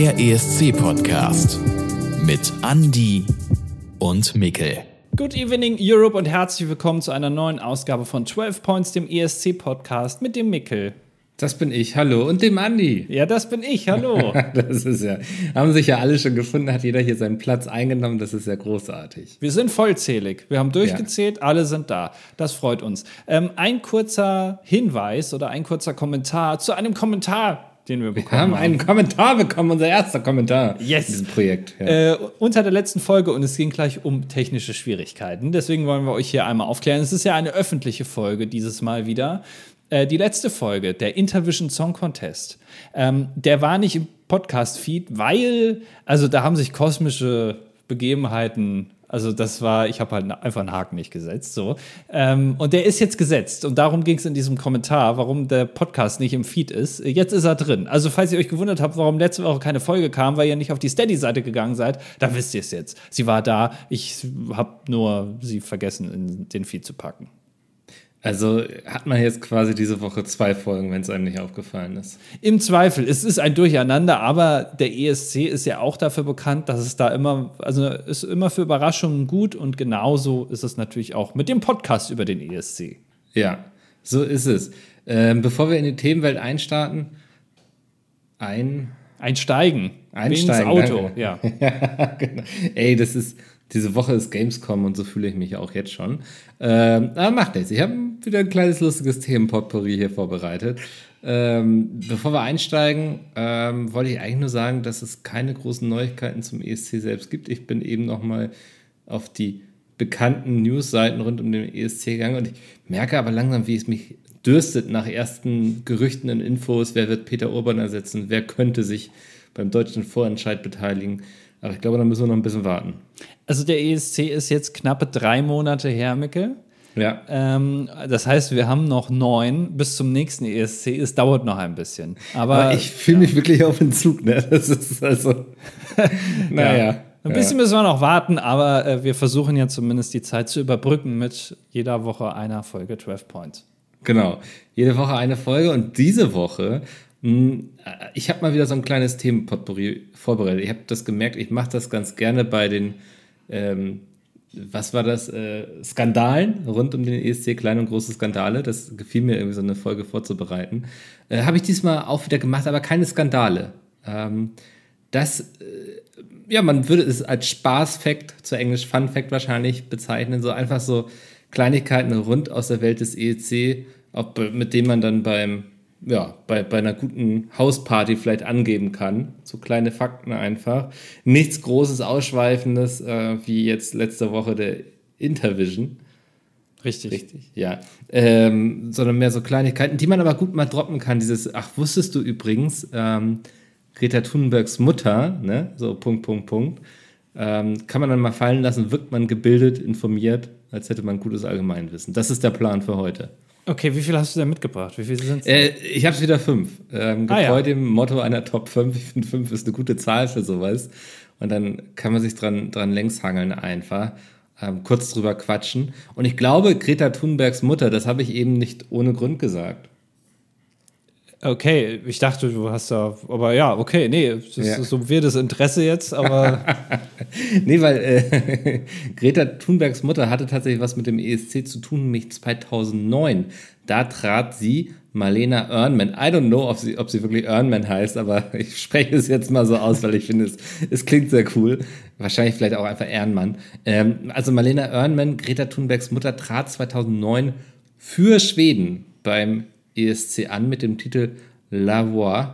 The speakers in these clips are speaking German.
Der ESC-Podcast mit Andy und Mikkel. Good evening Europe und herzlich willkommen zu einer neuen Ausgabe von 12 Points, dem ESC-Podcast mit dem Mikkel. Das bin ich, hallo. Und dem Andi. Ja, das bin ich, hallo. das ist ja, haben sich ja alle schon gefunden, hat jeder hier seinen Platz eingenommen, das ist ja großartig. Wir sind vollzählig. Wir haben durchgezählt, ja. alle sind da. Das freut uns. Ähm, ein kurzer Hinweis oder ein kurzer Kommentar zu einem Kommentar, den wir bekommen wir haben. einen Kommentar bekommen, unser erster Kommentar yes. in diesem Projekt. Ja. Äh, unter der letzten Folge und es ging gleich um technische Schwierigkeiten. Deswegen wollen wir euch hier einmal aufklären. Es ist ja eine öffentliche Folge dieses Mal wieder. Äh, die letzte Folge, der Intervision Song Contest, ähm, der war nicht im Podcast-Feed, weil, also da haben sich kosmische Begebenheiten also das war, ich habe halt einfach einen Haken nicht gesetzt. So. Ähm, und der ist jetzt gesetzt. Und darum ging es in diesem Kommentar, warum der Podcast nicht im Feed ist. Jetzt ist er drin. Also falls ihr euch gewundert habt, warum letzte Woche keine Folge kam, weil ihr nicht auf die Steady-Seite gegangen seid, dann wisst ihr es jetzt. Sie war da. Ich habe nur sie vergessen, in den Feed zu packen. Also hat man jetzt quasi diese Woche zwei Folgen, wenn es einem nicht aufgefallen ist. Im Zweifel, es ist ein Durcheinander, aber der ESC ist ja auch dafür bekannt, dass es da immer, also ist immer für Überraschungen gut und genauso ist es natürlich auch mit dem Podcast über den ESC. Ja, so ist es. Ähm, bevor wir in die Themenwelt einstarten, ein Einsteigen. Einsteigen. Ins Auto, ja. ja genau. Ey, das ist, diese Woche ist Gamescom und so fühle ich mich auch jetzt schon. Ähm, aber macht nichts. Ich habe wieder ein kleines lustiges Themenpotpourri hier vorbereitet. Ähm, bevor wir einsteigen, ähm, wollte ich eigentlich nur sagen, dass es keine großen Neuigkeiten zum ESC selbst gibt. Ich bin eben noch mal auf die bekannten Newsseiten rund um den ESC gegangen und ich merke aber langsam, wie es mich dürstet nach ersten Gerüchten und Infos. Wer wird Peter Urban ersetzen? Wer könnte sich beim deutschen Vorentscheid beteiligen? Aber ich glaube, da müssen wir noch ein bisschen warten. Also der ESC ist jetzt knappe drei Monate her, Mickel. Ja. Ähm, das heißt, wir haben noch neun bis zum nächsten ESC. Es dauert noch ein bisschen. Aber, Aber ich fühle ja. mich wirklich auf den Zug. Ne? Das ist also. naja. Ja. Ein bisschen müssen wir noch warten, aber äh, wir versuchen ja zumindest die Zeit zu überbrücken mit jeder Woche einer Folge 12 Points. Genau. Jede Woche eine Folge und diese Woche ich habe mal wieder so ein kleines Themenpotpourri vorbereitet. Ich habe das gemerkt, ich mache das ganz gerne bei den, ähm, was war das, äh, Skandalen rund um den ESC, kleine und große Skandale. Das gefiel mir irgendwie so eine Folge vorzubereiten. Äh, habe ich diesmal auch wieder gemacht, aber keine Skandale. Ähm, das, äh, ja, man würde es als Spaßfact, zu Englisch Fun Fact wahrscheinlich bezeichnen, so einfach so Kleinigkeiten rund aus der Welt des EEC, ob, mit denen man dann beim ja, bei, bei einer guten Hausparty vielleicht angeben kann. So kleine Fakten einfach. Nichts Großes, Ausschweifendes, äh, wie jetzt letzte Woche der Intervision. Richtig. Richtig, ja. Ähm, sondern mehr so Kleinigkeiten, die man aber gut mal droppen kann. Dieses, ach, wusstest du übrigens, ähm, Greta Thunbergs Mutter, ne, so Punkt, Punkt, Punkt, ähm, kann man dann mal fallen lassen, wirkt man gebildet, informiert, als hätte man gutes Allgemeinwissen. Das ist der Plan für heute. Okay, wie viel hast du denn mitgebracht? Wie viele sind äh, Ich habe es wieder fünf. Ähm, getreu ah, ja. dem Motto einer Top 5. Ich finde, fünf ist eine gute Zahl für sowas. Und dann kann man sich dran, dran längs hangeln einfach. Ähm, kurz drüber quatschen. Und ich glaube, Greta Thunbergs Mutter, das habe ich eben nicht ohne Grund gesagt. Okay, ich dachte, du hast da, aber ja, okay, nee, das ja. ist so ein wirdes Interesse jetzt, aber. nee, weil äh, Greta Thunbergs Mutter hatte tatsächlich was mit dem ESC zu tun, nämlich 2009. Da trat sie Marlena Earnman. I don't know, ob sie, ob sie wirklich Earnman heißt, aber ich spreche es jetzt mal so aus, weil ich finde, es, es klingt sehr cool. Wahrscheinlich vielleicht auch einfach Ehrenmann. Ähm, also Marlena Earnman, Greta Thunbergs Mutter, trat 2009 für Schweden beim ESC an mit dem Titel La Voix.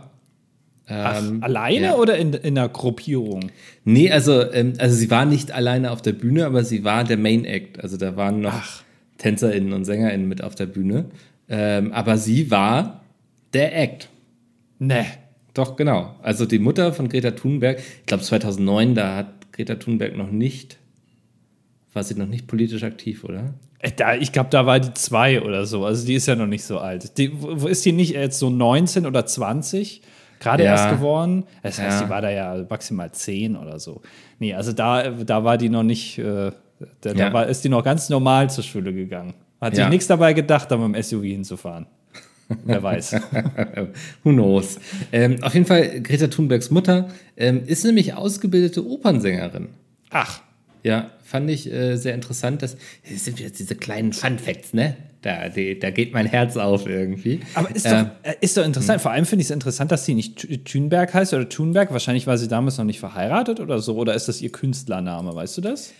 Ähm, Ach, alleine ja. oder in, in einer Gruppierung? Nee, also, ähm, also sie war nicht alleine auf der Bühne, aber sie war der Main Act. Also da waren noch Ach. TänzerInnen und SängerInnen mit auf der Bühne. Ähm, aber sie war der Act. Ne. Doch, genau. Also die Mutter von Greta Thunberg, ich glaube 2009, da hat Greta Thunberg noch nicht, war sie noch nicht politisch aktiv, oder? Äh, da, ich glaube, da war die zwei oder so. Also die ist ja noch nicht so alt. Die, wo ist die nicht jetzt so 19 oder 20? Gerade ja. erst geworden. Das heißt, ja. die war da ja maximal 10 oder so. Nee, also da, da war die noch nicht, äh, da, ja. war, ist die noch ganz normal zur Schule gegangen. Hat sich nichts dabei gedacht, da mit dem SUV hinzufahren. Wer weiß. Who knows? Ähm, auf jeden Fall, Greta Thunbergs Mutter ähm, ist nämlich ausgebildete Opernsängerin. Ach, Ja, fand ich äh, sehr interessant. Das, das sind wieder diese kleinen Fun Facts, ne? Da, die, da geht mein Herz auf irgendwie. aber ist doch, Ähm, äh, ist doch interessant. Vor allem finde ich es interessant, dass sie nicht Thunberg heißt oder Thunberg. Wahrscheinlich war sie damals noch nicht verheiratet oder so. Oder ist das ihr Künstlername? Weißt du das?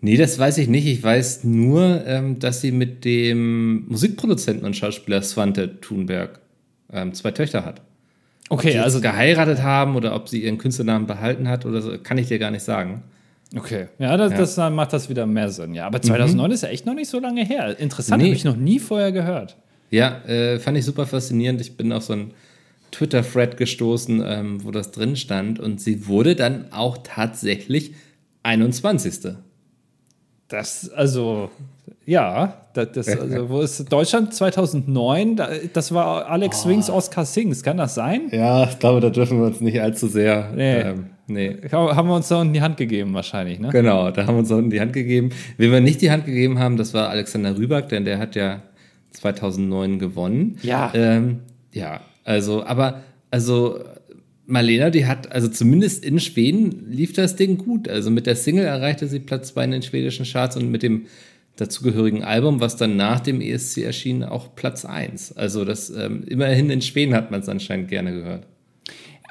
Nee, das weiß ich nicht. Ich weiß nur, ähm, dass sie mit dem Musikproduzenten und Schauspieler Svante Thunberg ähm, zwei Töchter hat. Okay, also. also geheiratet haben oder ob sie ihren Künstlernamen behalten hat oder so, kann ich dir gar nicht sagen. Okay, ja, das, das dann macht das wieder mehr Sinn. Ja, aber 2009 ist ja echt noch nicht so lange her. Interessant, Nee. habe ich noch nie vorher gehört. Ja, äh, fand ich super faszinierend. Ich bin auf so einen Twitter-Thread gestoßen, ähm, wo das drin stand und sie wurde dann auch tatsächlich 21. Das, also, ja, das, das, also, wo ist Deutschland 2009? Da, das war Alex Swings, Oscar Sings, kann das sein? Ja, ich glaube, da dürfen wir uns nicht allzu sehr. Nee. Ähm, nee. Haben wir uns da in die Hand gegeben, wahrscheinlich, ne? Genau, da haben wir uns unten die Hand gegeben. Wem wir nicht die Hand gegeben haben, das war Alexander Rüback, denn der hat ja 2009 gewonnen. Ja. Ähm, ja, also, aber, also, Marlena, die hat, also zumindest in Schweden lief das Ding gut. Also mit der Single erreichte sie Platz 2 in den schwedischen Charts und mit dem dazugehörigen Album, was dann nach dem ESC erschien, auch Platz 1. Also das, ähm, immerhin in Schweden hat man es anscheinend gerne gehört.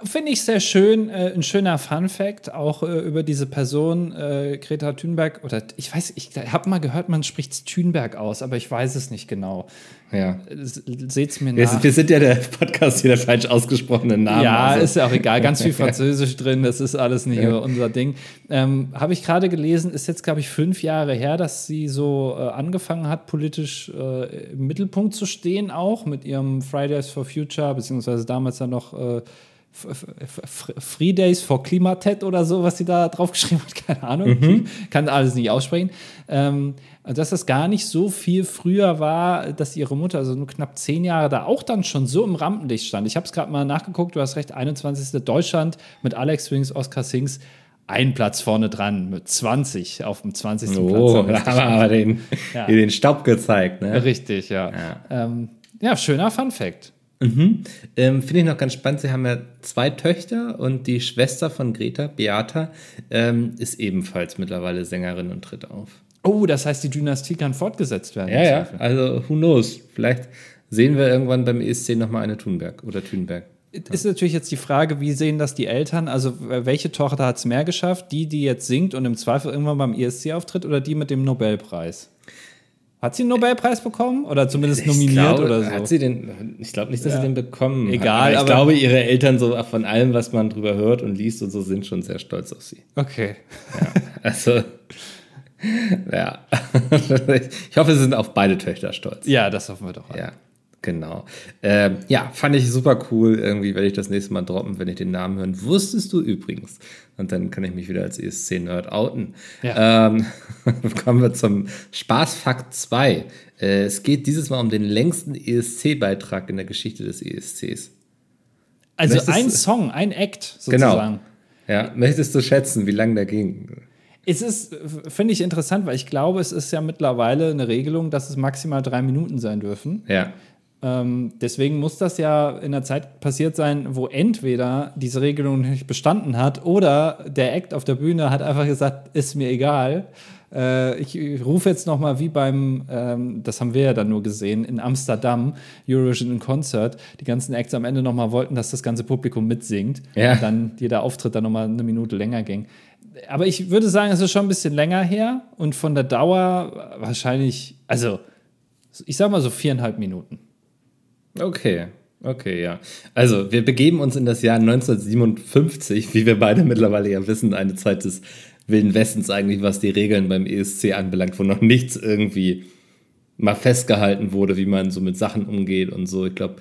Finde ich sehr schön, äh, ein schöner Fun-Fact, auch äh, über diese Person, äh, Greta Thunberg, oder ich weiß, ich habe mal gehört, man spricht Thunberg aus, aber ich weiß es nicht genau. Ja. Seht es mir Wir, nach. wir sind ja der Podcast hier der falsch ausgesprochenen Namen. Ja, also. ist ja auch egal. Ganz viel Französisch drin, das ist alles nicht Ja. unser Ding. Ähm, Habe ich gerade gelesen, ist jetzt, glaube ich, fünf Jahre her, dass sie so äh, angefangen hat, politisch äh, im Mittelpunkt zu stehen, auch mit ihrem Fridays for Future, beziehungsweise damals dann noch äh, Free Days for Klimatet oder so, was sie da draufgeschrieben hat, keine Ahnung. Kann alles nicht aussprechen. Ähm, dass das gar nicht so viel früher war, dass ihre Mutter, also nur knapp zehn Jahre, da auch dann schon so im Rampenlicht stand. Ich habe es gerade mal nachgeguckt, du hast recht, 21. Deutschland mit Alex Swings, Oscar Sings, ein Platz vorne dran mit 20 auf dem 20. Oh, Platz. da haben wir aber den, Ja. den Staub gezeigt. Ne? Richtig, ja. Ja, ähm, ja schöner Fun Fact. Ähm, Finde ich noch ganz spannend. Sie haben ja zwei Töchter und die Schwester von Greta, Beata, ähm, ist ebenfalls mittlerweile Sängerin und tritt auf. Oh, das heißt, die Dynastie kann fortgesetzt werden. Ja, ja, also who knows? Vielleicht sehen wir irgendwann beim ESC nochmal eine Thunberg oder Thunberg. Ist natürlich jetzt die Frage, wie sehen das die Eltern? Also, welche Tochter hat es mehr geschafft? Die, die jetzt singt und im Zweifel irgendwann beim ESC auftritt oder die mit dem Nobelpreis? Hat sie einen Nobelpreis bekommen oder zumindest nominiert glaube, oder so? Hat sie den, ich glaube nicht, dass sie den bekommen Egal, hat. ich aber- glaube, ihre Eltern so von allem, was man drüber hört und liest und so, sind schon sehr stolz auf sie. okay. Also, ja. ich hoffe, sie sind auf beide Töchter stolz. Ja, das hoffen wir doch. Ja, genau. Ähm, ja, fand ich super cool. Irgendwie werde ich das nächste Mal droppen, wenn ich den Namen hören. Wusstest du übrigens? Und dann kann ich mich wieder als ESC-Nerd outen. Ja. Ähm, kommen wir zum Spaßfakt 2. Äh, es geht dieses Mal um den längsten ESC-Beitrag in der Geschichte des ESCs. Also Möchtest- ein Song, ein Act Genau. sozusagen. Ja, möchtest du schätzen, wie lang der ging? Es ist, finde ich interessant, weil ich glaube, es ist ja mittlerweile eine Regelung, dass es maximal drei Minuten sein dürfen. Ja. Ähm, deswegen muss das ja in der Zeit passiert sein, wo entweder diese Regelung nicht bestanden hat oder der Act auf der Bühne hat einfach gesagt, ist mir egal. Äh, ich rufe jetzt noch mal wie beim, ähm, das haben wir ja dann nur gesehen, in Amsterdam, Eurovision in Concert, die ganzen Acts am Ende noch mal wollten, dass das ganze Publikum mitsingt. Ja. Und dann jeder Auftritt dann noch mal eine Minute länger ging. Aber ich würde sagen, es ist schon ein bisschen länger her und von der Dauer wahrscheinlich, also ich sag mal so viereinhalb Minuten. Okay, okay, ja. Also, wir begeben uns in das Jahr 1957, wie wir beide mittlerweile ja wissen, eine Zeit des Wilden Westens eigentlich, was die Regeln beim ESC anbelangt, wo noch nichts irgendwie mal festgehalten wurde, wie man so mit Sachen umgeht und so. Ich glaube,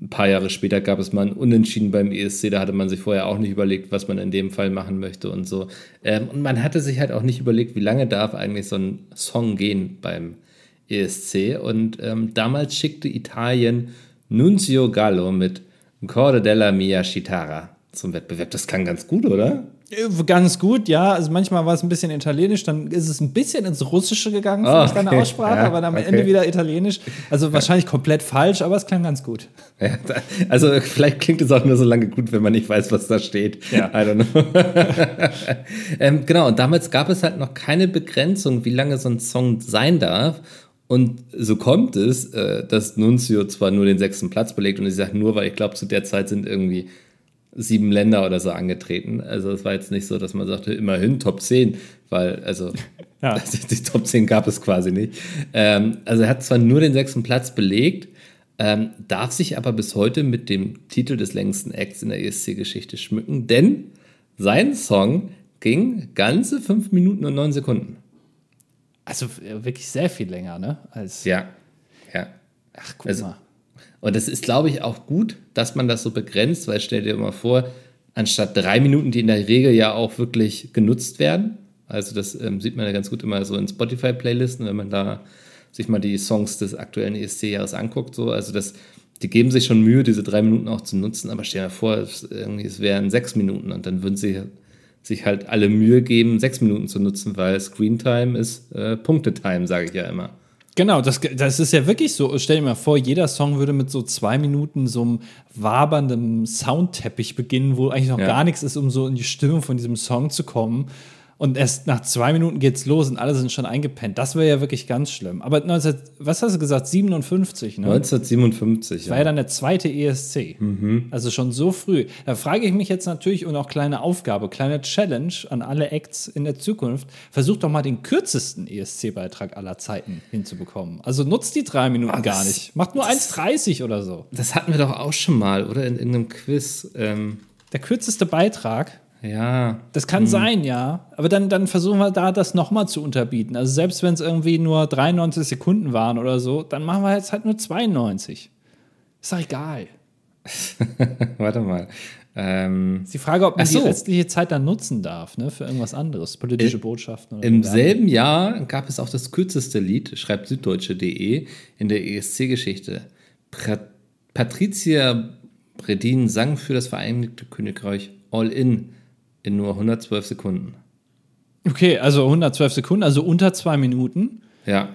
ein paar Jahre später gab es mal ein Unentschieden beim ESC, da hatte man sich vorher auch nicht überlegt, was man in dem Fall machen möchte und so. Ähm, und man hatte sich halt auch nicht überlegt, wie lange darf eigentlich so ein Song gehen beim ESC. Und ähm, damals schickte Italien Nunzio Gallo mit Corde della mia Chitara zum Wettbewerb. Das klang ganz gut, oder? Äh, Ganz gut, ja. Also manchmal war es ein bisschen italienisch, dann ist es ein bisschen ins Russische gegangen, Oh, oh, deine okay. Aussprache, Ja, aber dann am okay. Ende wieder italienisch. Also wahrscheinlich komplett falsch, aber es klang ganz gut. Ja, also vielleicht klingt es auch nur so lange gut, wenn man nicht weiß, was da steht. Ja. I don't know. ähm, genau, und damals gab es halt noch keine Begrenzung, wie lange so ein Song sein darf. Und so kommt es, äh, dass Nunzio zwar nur den sechsten Platz belegt und ich sage nur, weil ich glaube, zu der Zeit sind irgendwie sieben Länder oder so angetreten. Also es war jetzt nicht so, dass man sagte, immerhin Top 10, weil, also Ja. die Top 10 gab es quasi nicht. Ähm, also er hat zwar nur den sechsten Platz belegt, ähm, darf sich aber bis heute mit dem Titel des längsten Acts in der ESC-Geschichte schmücken, denn sein Song ging ganze fünf Minuten und neun Sekunden. Also äh, wirklich sehr viel länger, ne? Als, Ja, ja. Ach, guck Also- mal. Und das ist, glaube ich, auch gut, dass man das so begrenzt, weil stell dir mal vor, anstatt drei Minuten, die in der Regel ja auch wirklich genutzt werden, also das ähm, sieht man ja ganz gut immer so in Spotify-Playlisten, wenn man da sich mal die Songs des aktuellen ESC-Jahres anguckt, so, also das, die geben sich schon Mühe, diese drei Minuten auch zu nutzen, aber stell dir mal vor, es, irgendwie, es wären sechs Minuten und dann würden sie sich halt alle Mühe geben, sechs Minuten zu nutzen, weil Screentime ist äh, Punktetime, sage ich ja immer. Genau, das, das ist ja wirklich so. Stell dir mal vor, jeder Song würde mit so zwei Minuten so einem wabernden Soundteppich beginnen, wo eigentlich noch Ja. gar nichts ist, um so in die Stimmung von diesem Song zu kommen. Und erst nach zwei Minuten geht's los und alle sind schon eingepennt. Das wäre ja wirklich ganz schlimm. Aber 19, was hast du gesagt? 57, ne? 1957, Das war ja dann der zweite ESC. Mhm. Also schon so früh. Da frage ich mich jetzt natürlich und auch kleine Aufgabe, kleine Challenge an alle Acts in der Zukunft. Versucht doch mal den kürzesten ESC-Beitrag aller Zeiten hinzubekommen. Also nutzt die drei Minuten Ah, gar nicht. Macht nur 1,30 oder so. Das hatten wir doch auch schon mal, oder? In irgendeinem Quiz. Ähm, Der kürzeste Beitrag. Ja. Das kann sein, ja. Aber dann, dann versuchen wir da das nochmal zu unterbieten. Also selbst wenn es irgendwie nur 93 Sekunden waren oder so, dann machen wir jetzt halt nur 92. Ist doch egal. Warte mal. Ähm, Ist die Frage, ob man so. die restliche Zeit dann nutzen darf, ne, für irgendwas anderes, politische Äh, Botschaften oder Im selben Jahr gab es auch das kürzeste Lied, schreibt süddeutsche.de, in der ESC-Geschichte. Patricia Bredin sang für das Vereinigte Königreich All In in nur 112 Sekunden. Okay, also 112 Sekunden, also unter zwei Minuten. Ja.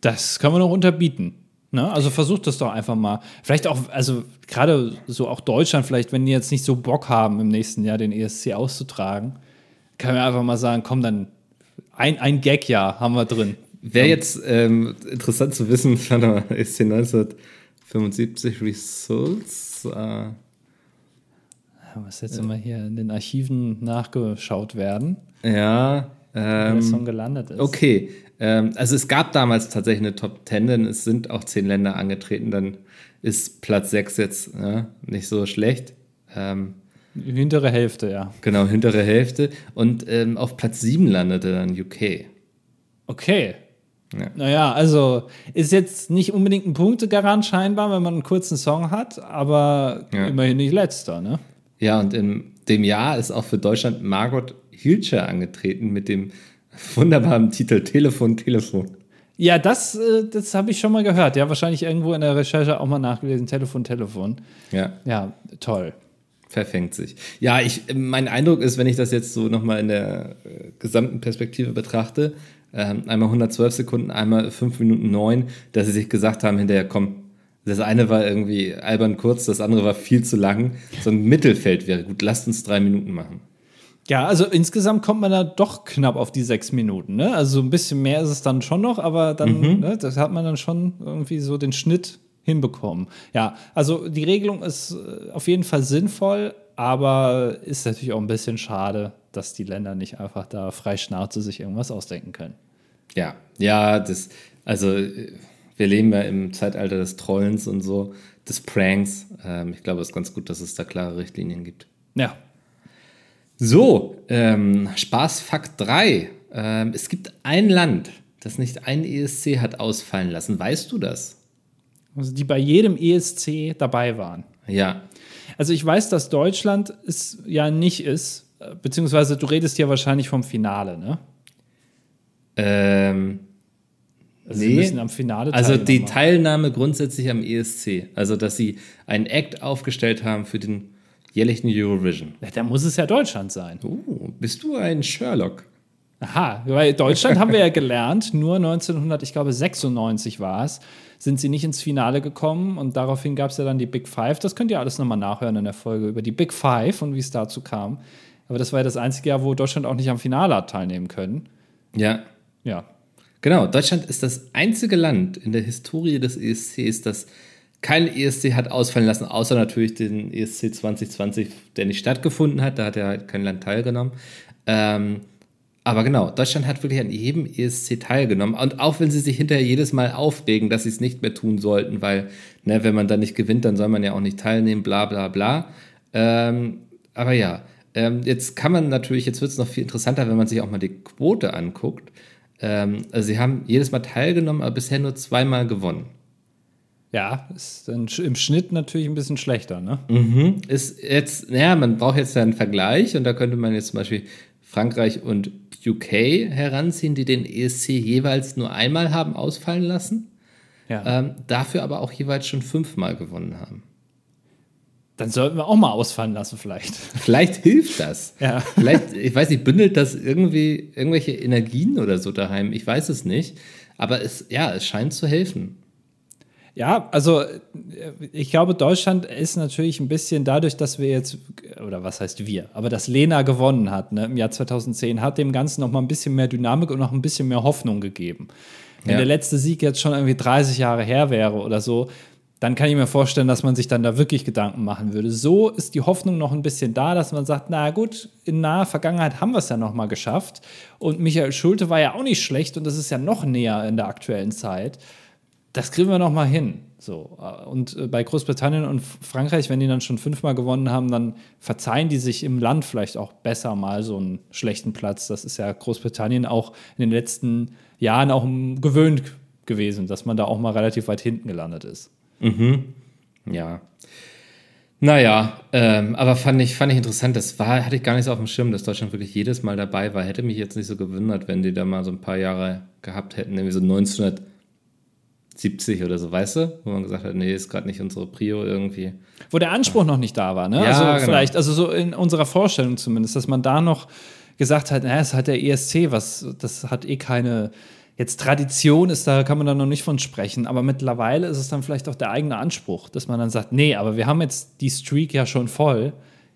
Das kann man noch unterbieten. Ne? Also versucht das doch einfach mal. Vielleicht auch, also gerade so auch Deutschland, vielleicht, wenn die jetzt nicht so Bock haben, im nächsten Jahr den ESC auszutragen, kann man einfach mal sagen, komm, dann ein, ein Gag-Jahr haben wir drin. Wäre jetzt ähm, interessant zu wissen, warte mal, ESC 1975 Results. Äh, Was jetzt immer hier in den Archiven nachgeschaut werden, ja. wo der Ähm, Song gelandet ist. Okay, ähm, also es gab damals tatsächlich eine Top 10, denn es sind auch zehn Länder angetreten, dann ist Platz 6 jetzt ja, nicht so schlecht. Ähm, hintere Hälfte, ja. genau, hintere Hälfte. Und ähm, auf Platz 7 landete dann UK. Okay. Ja. Naja, also ist jetzt nicht unbedingt ein Punktegarant scheinbar, wenn man einen kurzen Song hat, aber Ja. immerhin nicht letzter, ne? Ja, und in dem Jahr ist auch für Deutschland Margot Hilscher angetreten mit dem wunderbaren Titel Telefon, Telefon. Ja, das, äh, das habe ich schon mal gehört. Ja, wahrscheinlich irgendwo in der Recherche auch mal nachgelesen. Telefon, Telefon. Ja. Ja, toll. verfängt sich. Ja, ich, mein Eindruck ist, wenn ich das jetzt so nochmal in der äh, gesamten Perspektive betrachte, ähm, einmal 112 Sekunden, einmal 5 Minuten 9, dass sie sich gesagt haben, hinterher, komm, das eine war irgendwie albern kurz, das andere war viel zu lang. So ein Mittelfeld wäre gut, lasst uns drei Minuten machen. Ja, also insgesamt kommt man da doch knapp auf die sechs Minuten. Ne? Also ein bisschen mehr ist es dann schon noch, aber dann, ne, das hat man dann schon irgendwie so den Schnitt hinbekommen. Ja, also die Regelung ist äh, auf jeden Fall sinnvoll, aber ist natürlich auch ein bisschen schade, dass die Länder nicht einfach da frei Schnauze sich irgendwas ausdenken können. Ja, ja, das, also äh, wir leben ja im Zeitalter des Trollens und so, des Pranks. Ähm, ich glaube, es ist ganz gut, dass es da klare Richtlinien gibt. Ja, So, ähm, Spaßfakt 3. Ähm, es gibt ein Land, das nicht ein ESC hat ausfallen lassen. Weißt du das? also die bei jedem ESC dabei waren. Ja. Also ich weiß, dass Deutschland es ja nicht ist, äh, beziehungsweise du redest ja wahrscheinlich vom Finale, ne? Ähm, Also sie Nee. müssen am Finale also die teilnehmen. Teilnahme grundsätzlich am ESC. Also, dass sie einen Act aufgestellt haben für den jährlichen Eurovision? Ja, da muss es ja Deutschland sein. Oh, bist du ein Sherlock? Aha, weil Deutschland haben wir ja gelernt, nur 1900, ich glaube 96 war es, sind sie nicht ins Finale gekommen und daraufhin gab es ja dann die Big Five. Das könnt ihr alles nochmal nachhören in der Folge über die Big Five und wie es dazu kam. Aber das war ja das einzige Jahr, wo Deutschland auch nicht am Finale hat teilnehmen können. Ja. Ja. Genau, Deutschland ist das einzige Land in der Historie des ESCs, das kein ESC hat ausfallen lassen, außer natürlich den ESC 2020, der nicht stattgefunden hat. Da hat ja halt kein Land teilgenommen. Ähm, aber genau, Deutschland hat wirklich an jedem ESC teilgenommen. Und auch wenn sie sich hinterher jedes Mal aufregen, dass sie es nicht mehr tun sollten, weil, ne, wenn man dann nicht gewinnt, dann soll man ja auch nicht teilnehmen, bla bla bla. Ähm, aber ja, ähm, jetzt kann man natürlich, jetzt wird es noch viel interessanter, wenn man sich auch mal die Quote anguckt. Ähm, also sie haben jedes Mal teilgenommen, aber bisher nur zweimal gewonnen. Ja, ist dann im Schnitt natürlich ein bisschen schlechter, ne? Mhm. Ist jetzt, naja, man braucht jetzt ja einen Vergleich und da könnte man jetzt zum Beispiel Frankreich und UK heranziehen, die den ESC jeweils nur einmal haben ausfallen lassen, Ja. ähm, dafür aber auch jeweils schon fünfmal gewonnen haben. Dann sollten wir auch mal ausfallen lassen, vielleicht. Vielleicht hilft das. Ja. Vielleicht, ich weiß nicht, bündelt das irgendwie irgendwelche Energien oder so daheim? Ich weiß es nicht. Aber es, ja, es scheint zu helfen. Ja, also äh, ich glaube, Deutschland ist natürlich ein bisschen dadurch, dass wir jetzt, oder was heißt wir, aber dass Lena gewonnen hat ne, im Jahr 2010, hat dem Ganzen noch mal ein bisschen mehr Dynamik und noch ein bisschen mehr Hoffnung gegeben. Wenn Ja. der letzte Sieg jetzt schon irgendwie 30 Jahre her wäre oder so, dann kann ich mir vorstellen, dass man sich dann da wirklich Gedanken machen würde. So ist die Hoffnung noch ein bisschen da, dass man sagt, na gut, in naher Vergangenheit haben wir es ja noch mal geschafft. Und Michael Schulte war ja auch nicht schlecht und das ist ja noch näher in der aktuellen Zeit das kriegen wir noch mal hin. So. Und äh, bei Großbritannien und Frankreich, wenn die dann schon fünfmal gewonnen haben, dann verzeihen die sich im Land vielleicht auch besser mal so einen schlechten Platz. Das ist ja Großbritannien auch in den letzten Jahren auch gewöhnt gewesen, dass man da auch mal relativ weit hinten gelandet ist. Ja. Naja, ähm, aber fand ich, fand ich interessant. Das war, hatte ich gar nicht so auf dem Schirm, dass Deutschland wirklich jedes Mal dabei war. Hätte mich jetzt nicht so gewundert, wenn die da mal so ein paar Jahre gehabt hätten, irgendwie so 1970 oder so, weißt du? Wo man gesagt hat, nee, ist gerade nicht unsere Prio irgendwie. Wo der Anspruch noch nicht da war, ne? Ja, also genau. vielleicht, also so in unserer Vorstellung zumindest, dass man da noch gesagt hat, naja, es hat der ESC, was, das hat eh keine, jetzt Tradition ist, da kann man dann noch nicht von sprechen, aber mittlerweile ist es dann vielleicht auch der eigene Anspruch, dass man dann sagt, nee, aber wir haben jetzt die Streak ja schon voll,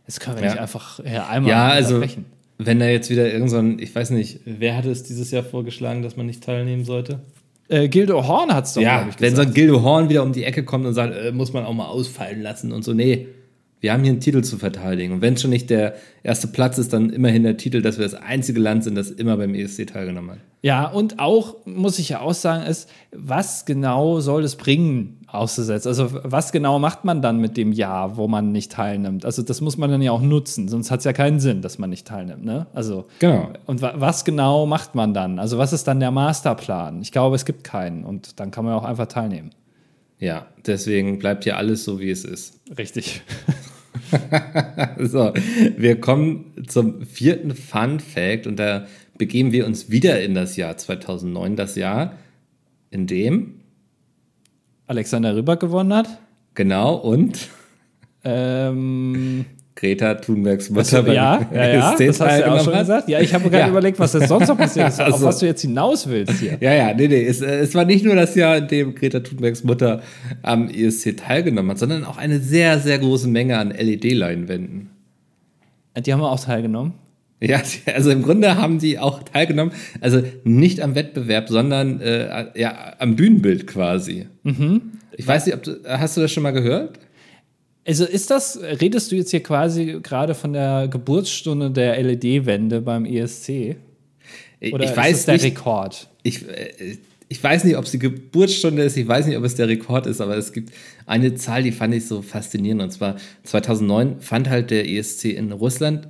jetzt können wir Ja. nicht einfach ja, einmal Ja, also, unterbrechen. wenn da jetzt wieder irgend so ein, ich weiß nicht, wer hatte es dieses Jahr vorgeschlagen, dass man nicht teilnehmen sollte? Äh, Gildo Horn hat es doch, Ja, glaub ich, wenn so gesagt. ein Gildo Horn wieder um die Ecke kommt und sagt, äh, muss man auch mal ausfallen lassen und so, nee, wir haben hier einen Titel zu verteidigen. Und wenn es schon nicht der erste Platz ist, dann immerhin der Titel, dass wir das einzige Land sind, das immer beim ESC teilgenommen hat. Ja, und auch, muss ich ja auch sagen, ist, was genau soll es bringen, auszusetzen? Also, was genau macht man dann mit dem Jahr, wo man nicht teilnimmt? Also, das muss man dann ja auch nutzen, sonst hat es ja keinen Sinn, dass man nicht teilnimmt, ne? Also, Genau. und wa was genau macht man dann? Also, was ist dann der Masterplan? Ich glaube, es gibt keinen und dann kann man auch einfach teilnehmen. Ja, deswegen bleibt hier alles so, wie es ist. Richtig. So, wir kommen zum vierten Fun Fact und da begeben wir uns wieder in das Jahr 2009, das Jahr, in dem, Alexander Rybak gewonnen hat. genau, und Ähm, Greta Thunbergs Mutter beim ja, ja, ja, das hast du ja auch schon gesagt. Ja, ich habe gerade Ja. überlegt, was jetzt sonst noch passiert ist, auf Also. was du jetzt hinaus willst hier. Ja, ja, nee, nee. Es, äh, es war nicht nur das Jahr, in dem Greta Thunbergs Mutter am ESC teilgenommen hat, sondern auch eine sehr, sehr große Menge an LED-Leinwänden. Die haben wir auch teilgenommen. Ja, also im Grunde haben die auch teilgenommen, also nicht am Wettbewerb, sondern äh, ja, am Bühnenbild quasi. Ich weiß nicht, ob du, hast du das schon mal gehört? Also ist das, redest du jetzt hier quasi gerade von der Geburtsstunde der LED-Wände beim ESC? Ich, Oder ich ist weiß es der nicht, Rekord? ich, äh, ich weiß nicht, ob es die Geburtsstunde ist, ich weiß nicht, ob es der Rekord ist, aber es gibt eine Zahl, die fand ich so faszinierend. Und zwar 2009 fand halt der ESC in Russland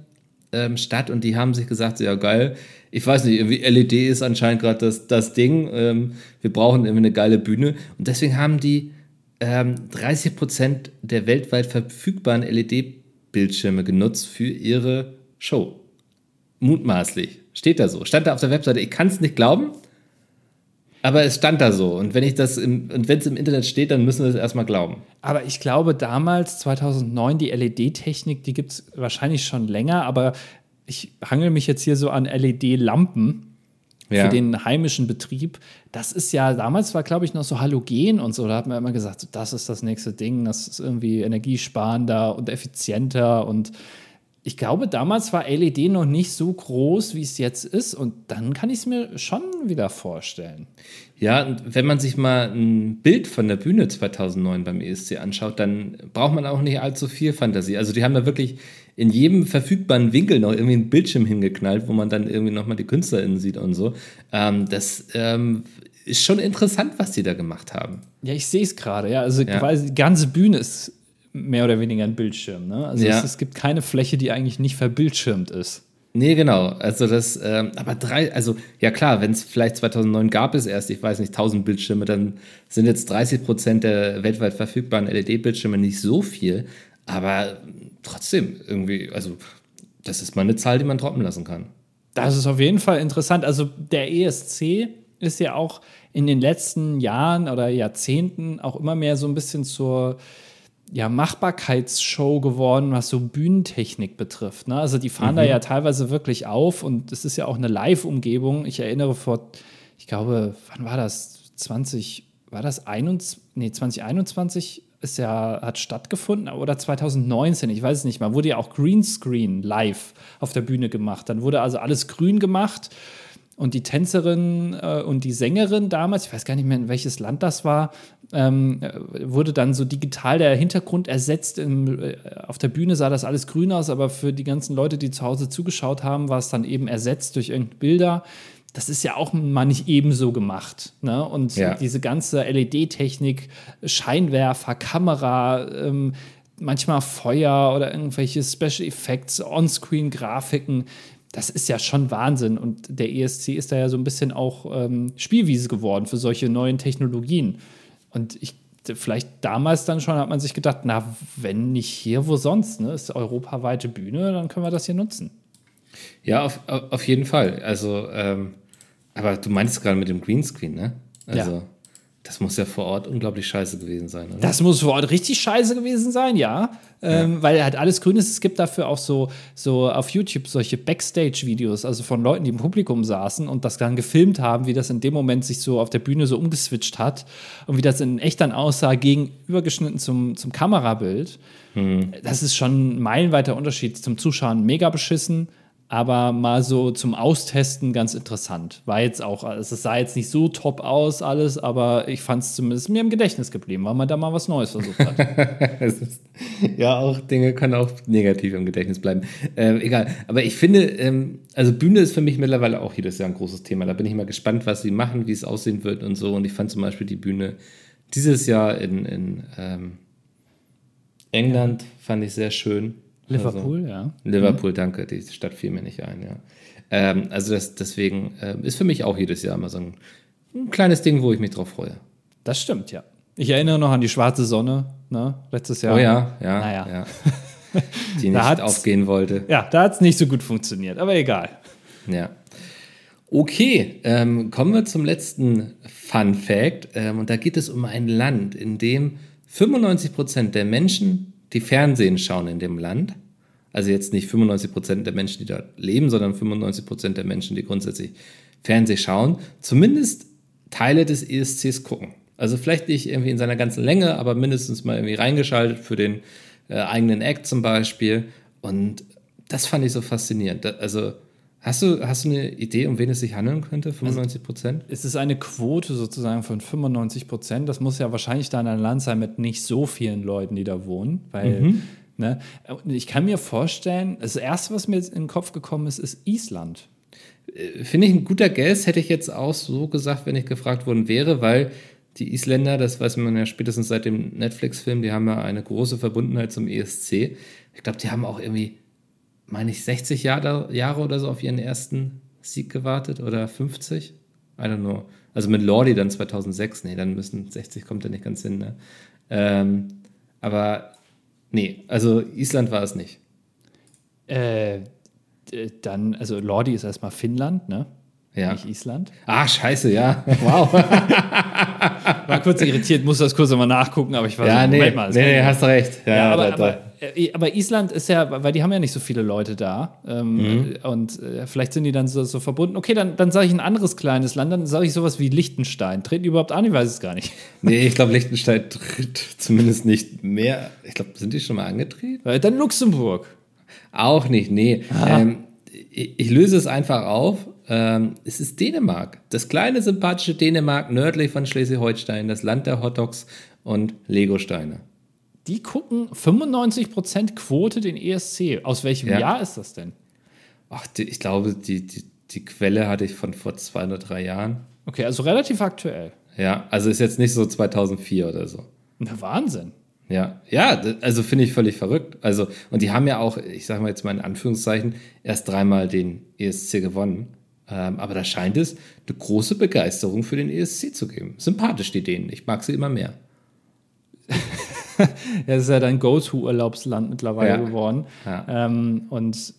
ähm, statt und die haben sich gesagt, so, ja geil, ich weiß nicht, irgendwie LED ist anscheinend gerade das, das Ding, ähm, wir brauchen irgendwie eine geile Bühne. Und deswegen haben die ähm, 30 Prozent der weltweit verfügbaren LED-Bildschirme genutzt für ihre Show. Mutmaßlich. Steht da so. Stand da auf der Webseite. Ich kann es nicht glauben. Aber es stand da so. Und wenn ich das im, und wenn es im Internet steht, dann müssen wir es erstmal glauben. Aber ich glaube, damals, 2009, die LED-Technik, die gibt es wahrscheinlich schon länger, aber ich hangel mich jetzt hier so an LED-Lampen Ja. für den heimischen Betrieb. Das ist ja, damals war, glaube ich, noch so Halogen und so. Da hat man immer gesagt, das ist das nächste Ding, das ist irgendwie energiesparender und effizienter. Und ich glaube, damals war LED noch nicht so groß, wie es jetzt ist. Und dann kann ich es mir schon wieder vorstellen. Ja, und wenn man sich mal ein Bild von der Bühne 2009 beim ESC anschaut, dann braucht man auch nicht allzu viel Fantasie. Also die haben da wirklich in jedem verfügbaren Winkel noch irgendwie einen Bildschirm hingeknallt, wo man dann irgendwie nochmal die KünstlerInnen sieht und so. Ähm, das ähm, ist schon interessant, was die da gemacht haben. Ja, ich sehe es gerade, ja. Also Ja. quasi die ganze Bühne ist mehr oder weniger ein Bildschirm. Ne? Also Ja. es, es gibt keine Fläche, die eigentlich nicht verbildschirmt ist. Nee, genau. Also das, ähm, aber drei, also ja klar, wenn es vielleicht 2009 gab es erst, ich weiß nicht, 1000 Bildschirme, dann sind jetzt 30 Prozent der weltweit verfügbaren LED-Bildschirme nicht so viel, aber trotzdem irgendwie, also das ist mal eine Zahl, die man droppen lassen kann. Das ist auf jeden Fall interessant. Also der ESC ist ja auch in den letzten Jahren oder Jahrzehnten auch immer mehr so ein bisschen zur ja, Machbarkeitsshow geworden, was so Bühnentechnik betrifft. Ne? Also die fahren da ja teilweise wirklich auf und es ist ja auch eine Live-Umgebung. Ich erinnere vor, ich glaube, wann war das? 20, war das 21, nee, 2021 ist ja, hat stattgefunden oder 2019, ich weiß es nicht mal, wurde ja auch Greenscreen live auf der Bühne gemacht. Dann wurde also alles grün gemacht und die Tänzerin äh, und die Sängerin damals, ich weiß gar nicht mehr, in welches Land das war, ähm, äh, wurde dann so digital der Hintergrund ersetzt. Im, äh, auf der Bühne sah das alles grün aus, aber für die ganzen Leute, die zu Hause zugeschaut haben, war es dann eben ersetzt durch irgendeine Bilder. Das ist ja auch mal nicht ebenso gemacht. Ne? Und Ja. diese ganze LED-Technik, Scheinwerfer, Kamera, ähm, manchmal Feuer oder irgendwelche Special Effects, On-Screen-Grafiken, das ist ja schon Wahnsinn. Und der ESC ist da ja so ein bisschen auch ähm, Spielwiese geworden für solche neuen Technologien. Und ich, vielleicht damals dann schon hat man sich gedacht, na, wenn nicht hier, wo sonst? Ne? Ist europaweite Bühne, dann können wir das hier nutzen. Ja, auf, auf jeden Fall. Also, ähm, aber du meinst gerade mit dem Greenscreen, ne? Also, Ja. das muss ja vor Ort unglaublich scheiße gewesen sein, oder? Das muss vor Ort richtig scheiße gewesen sein, ja. Ähm, weil halt alles grün ist. Es gibt dafür auch so, so auf YouTube solche Backstage-Videos, also von Leuten, die im Publikum saßen und das dann gefilmt haben, wie das in dem Moment sich so auf der Bühne so umgeswitcht hat und wie das in echt dann aussah, gegenübergeschnitten zum, zum Kamerabild. Das ist schon ein meilenweiter Unterschied. Zum Zuschauen mega beschissen, aber mal so zum Austesten ganz interessant. War jetzt auch, also es sah jetzt nicht so top aus alles, aber ich fand es zumindest mir im Gedächtnis geblieben, weil man da mal was Neues versucht hat. Ist, ja, auch Dinge können auch negativ im Gedächtnis bleiben. Ähm, egal. Aber ich finde, ähm, also Bühne ist für mich mittlerweile auch jedes Jahr ein großes Thema. Da bin ich mal gespannt, was sie machen, wie es aussehen wird und so. Und ich fand zum Beispiel die Bühne dieses Jahr in, in ähm, England fand ich sehr schön. Liverpool, ja. Liverpool, danke, die Stadt fiel mir nicht ein, ja. Ähm, also das, deswegen ähm, ist für mich auch jedes Jahr immer so ein, ein kleines Ding, wo ich mich drauf freue. Das stimmt, ja. Ich erinnere noch an die schwarze Sonne, ne? Letztes Jahr. Oh ja, ja, Naja. ja. Die nicht aufgehen wollte. Ja, da hat es nicht so gut funktioniert, aber egal. Ja. Okay, ähm, kommen wir zum letzten Fun Fact. Ähm, und da geht es um ein Land, in dem 95% der Menschen, die Fernsehen schauen in dem Land, also jetzt nicht 95% der Menschen, die dort leben, sondern 95% der Menschen, die grundsätzlich Fernsehen schauen, zumindest Teile des ESCs gucken. Also vielleicht nicht irgendwie in seiner ganzen Länge, aber mindestens mal irgendwie reingeschaltet für den äh, eigenen Act zum Beispiel. Und das fand ich so faszinierend. Da, also hast du, hast du eine Idee, um wen es sich handeln könnte? 95 Prozent? Es ist eine Quote sozusagen von 95 Prozent. Das muss ja wahrscheinlich dann ein Land sein mit nicht so vielen Leuten, die da wohnen. Weil, ne, und ich kann mir vorstellen, das Erste, was mir jetzt in den Kopf gekommen ist, ist Island. Finde ich ein guter Guess, hätte ich jetzt auch so gesagt, wenn ich gefragt worden wäre, weil die Isländer, das weiß man ja spätestens seit dem Netflix-Film, die haben ja eine große Verbundenheit zum ESC. Ich glaube, die haben auch irgendwie, meine ich, 60 Jahre, Jahre oder so auf ihren ersten Sieg gewartet oder 50? I don't know. Also mit Lordi dann 2006, nee, dann müssen 60 kommt ja nicht ganz hin, ne? Ähm, aber nee, also Island war es nicht. Äh, dann, also Lordi ist erstmal Finnland, ne? Ja. nicht Island. Ah, scheiße, ja. Wow. War kurz irritiert, muss das kurz nochmal nachgucken, aber ich war ja, so, nee, Moment mal. nee, nee, hast du recht. Ja, Ja, aber, da, da. aber, äh, aber Island ist ja, weil die haben ja nicht so viele Leute da. Ähm, Mhm. Und äh, vielleicht sind die dann so, so verbunden. Okay, dann, dann sage ich ein anderes kleines Land, dann sage ich sowas wie Liechtenstein. Treten die überhaupt an? Ich weiß es gar nicht. Nee, ich glaube, Liechtenstein tritt zumindest nicht mehr. Ich glaube, sind die schon mal angetreten? Äh, Dann Luxemburg. Auch nicht, nee. Ähm, ich, ich löse es einfach auf. Ähm, es ist Dänemark. Das kleine, sympathische Dänemark nördlich von Schleswig-Holstein, das Land der Hotdogs und Legosteine. Die gucken 95% Quote den ESC. Aus welchem Ja. Jahr ist das denn? Ach, die, ich glaube, die, die, die Quelle hatte ich von vor zwei oder drei Jahren. Okay, also relativ aktuell. Ja, also ist jetzt nicht so 2004 oder so. Na, Wahnsinn. Ja, ja, also finde ich völlig verrückt. Also, und die haben ja auch, ich sage mal jetzt mal in Anführungszeichen, erst dreimal den ESC gewonnen. Ähm, aber da scheint es eine große Begeisterung für den ESC zu geben. Sympathisch, die Dänen. Ich mag sie immer mehr. Das ist ja dein Go-To-Urlaubsland mittlerweile Ja. geworden. Ja. Ähm, und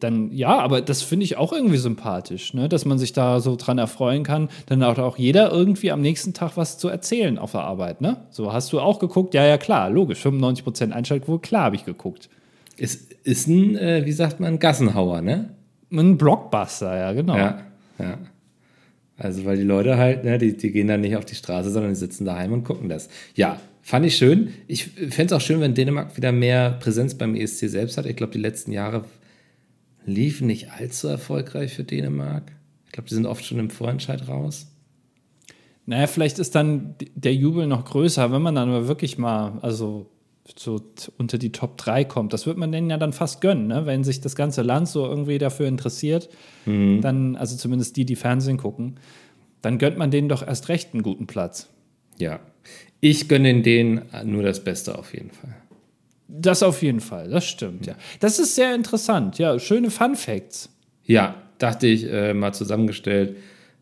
dann, ja, aber das finde ich auch irgendwie sympathisch, ne? dass man sich da so dran erfreuen kann. Dann hat auch jeder irgendwie am nächsten Tag was zu erzählen auf der Arbeit. Ne? So hast du auch geguckt? Ja, ja, klar, logisch. 95% Einschaltquote, klar habe ich geguckt. Es ist ein, äh, wie sagt man, Gassenhauer, ne? Ein Blockbuster, ja, genau. Ja, ja. Also, weil die Leute halt, ne, die, die gehen dann nicht auf die Straße, sondern die sitzen daheim und gucken das. Ja, fand ich schön. Ich fände es auch schön, wenn Dänemark wieder mehr Präsenz beim ESC selbst hat. Ich glaube, die letzten Jahre liefen nicht allzu erfolgreich für Dänemark. Ich glaube, die sind oft schon im Vorentscheid raus. Naja, vielleicht ist dann der Jubel noch größer, wenn man dann aber wirklich mal, also so unter die Top 3 kommt. Das wird man denen ja dann fast gönnen, ne? wenn sich das ganze Land so irgendwie dafür interessiert. Dann, also zumindest die, die Fernsehen gucken, dann gönnt man denen doch erst recht einen guten Platz. Ja. Ich gönne denen nur das Beste auf jeden Fall. Das auf jeden Fall, das stimmt, ja. Das ist sehr interessant, ja. Schöne Fun Facts. Ja, dachte ich, äh, mal zusammengestellt,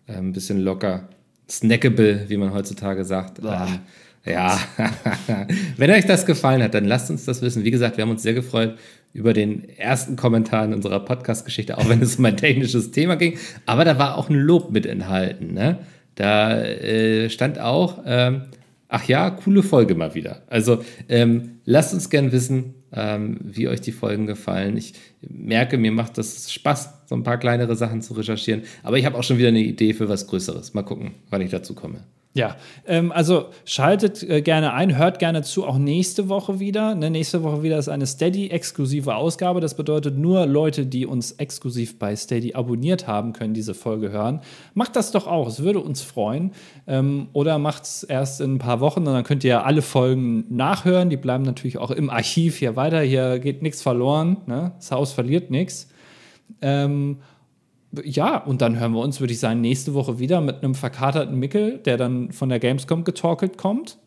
äh, ein bisschen locker, snackable, wie man heutzutage sagt. Ähm, ja, wenn euch das gefallen hat, dann lasst uns das wissen. Wie gesagt, wir haben uns sehr gefreut über den ersten Kommentar in unserer Podcast-Geschichte, auch wenn es um ein technisches Thema ging. Aber da war auch ein Lob mit enthalten. Ne? Da äh, stand auch, ähm, ach ja, coole Folge mal wieder. Also ähm, lasst uns gern wissen, ähm, wie euch die Folgen gefallen. Ich merke, mir macht das Spaß, so ein paar kleinere Sachen zu recherchieren. Aber ich habe auch schon wieder eine Idee für was Größeres. Mal gucken, wann ich dazu komme. Ja, ähm, also schaltet äh, gerne ein, hört gerne zu, auch nächste Woche wieder. Ne, nächste Woche wieder ist eine Steady-exklusive Ausgabe. Das bedeutet, nur Leute, die uns exklusiv bei Steady abonniert haben, können diese Folge hören. Macht das doch auch, es würde uns freuen. Ähm, oder macht es erst in ein paar Wochen und dann könnt ihr alle Folgen nachhören. Die bleiben natürlich auch im Archiv hier weiter. Hier geht nichts verloren. Ne? Das Haus verliert nichts. Ähm, ja, und dann hören wir uns, würde ich sagen, nächste Woche wieder mit einem verkaterten Mickel, der dann von der Gamescom getorkelt kommt.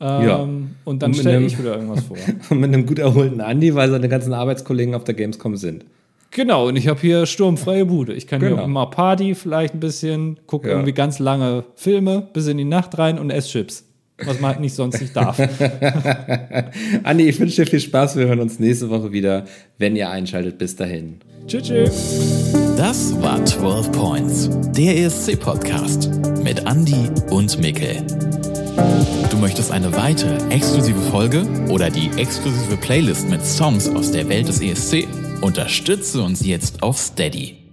Ähm, Ja. Und dann stelle ich wieder irgendwas vor. Und mit einem gut erholten Andi, weil seine ganzen Arbeitskollegen auf der Gamescom sind. genau, und ich habe hier sturmfreie Bude. Ich kann Genau. hier mal Party vielleicht ein bisschen, gucke Ja. irgendwie ganz lange Filme bis in die Nacht rein und esse Chips. Was man halt nicht sonst nicht darf. Andi, ich wünsche dir viel Spaß. Wir hören uns nächste Woche wieder, wenn ihr einschaltet. Bis dahin. Tschüss, tschüss. Das war 12 Points, der ESC-Podcast mit Andy und Mikkel. Du möchtest eine weitere exklusive Folge oder die exklusive Playlist mit Songs aus der Welt des ESC? Unterstütze uns jetzt auf Steady.